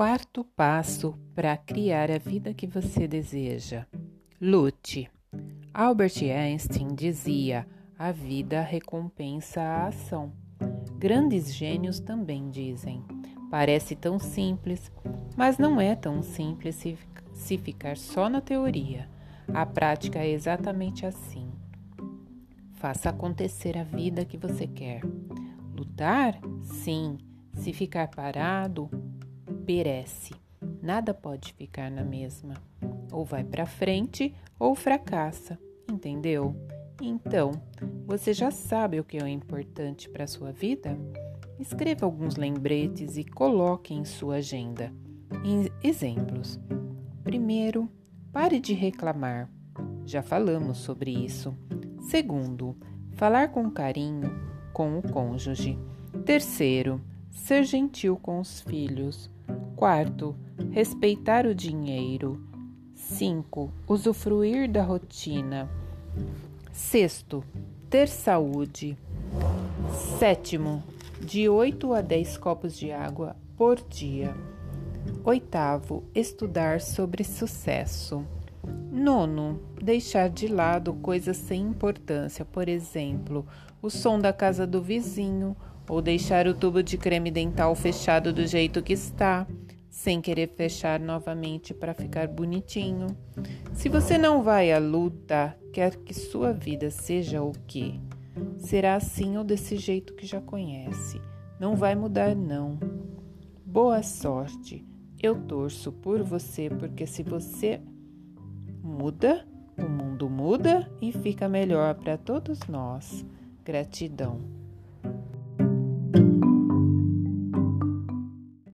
Quarto passo para criar a vida que você deseja: lute. Albert Einstein dizia: a vida recompensa a ação. Grandes gênios também dizem. Parece tão simples, mas não é tão simples se, se ficar só na teoria. A prática é exatamente assim. Faça acontecer a vida que você quer. Lutar? Sim. Se ficar parado, perece. Nada pode ficar na mesma. Ou vai para frente ou fracassa, entendeu? Então, você já sabe o que é importante para sua vida? Escreva alguns lembretes e coloque em sua agenda. Em exemplos. Primeiro, pare de reclamar. Já falamos sobre isso. Segundo, falar com carinho com o cônjuge. Terceiro, ser gentil com os filhos. Quarto, respeitar o dinheiro. 5. Usufruir da rotina. Sexto, ter saúde. Sétimo, de 8 a 10 copos de água por dia. Oitavo, estudar sobre sucesso. Nono, deixar de lado coisas sem importância, por exemplo, o som da casa do vizinho, ou deixar o tubo de creme dental fechado do jeito que está, sem querer fechar novamente para ficar bonitinho. Se você não vai à luta, quer que sua vida seja o quê? Será assim ou desse jeito que já conhece. Não vai mudar, não. Boa sorte. Eu torço por você, porque se você muda, o mundo muda e fica melhor para todos nós. Gratidão.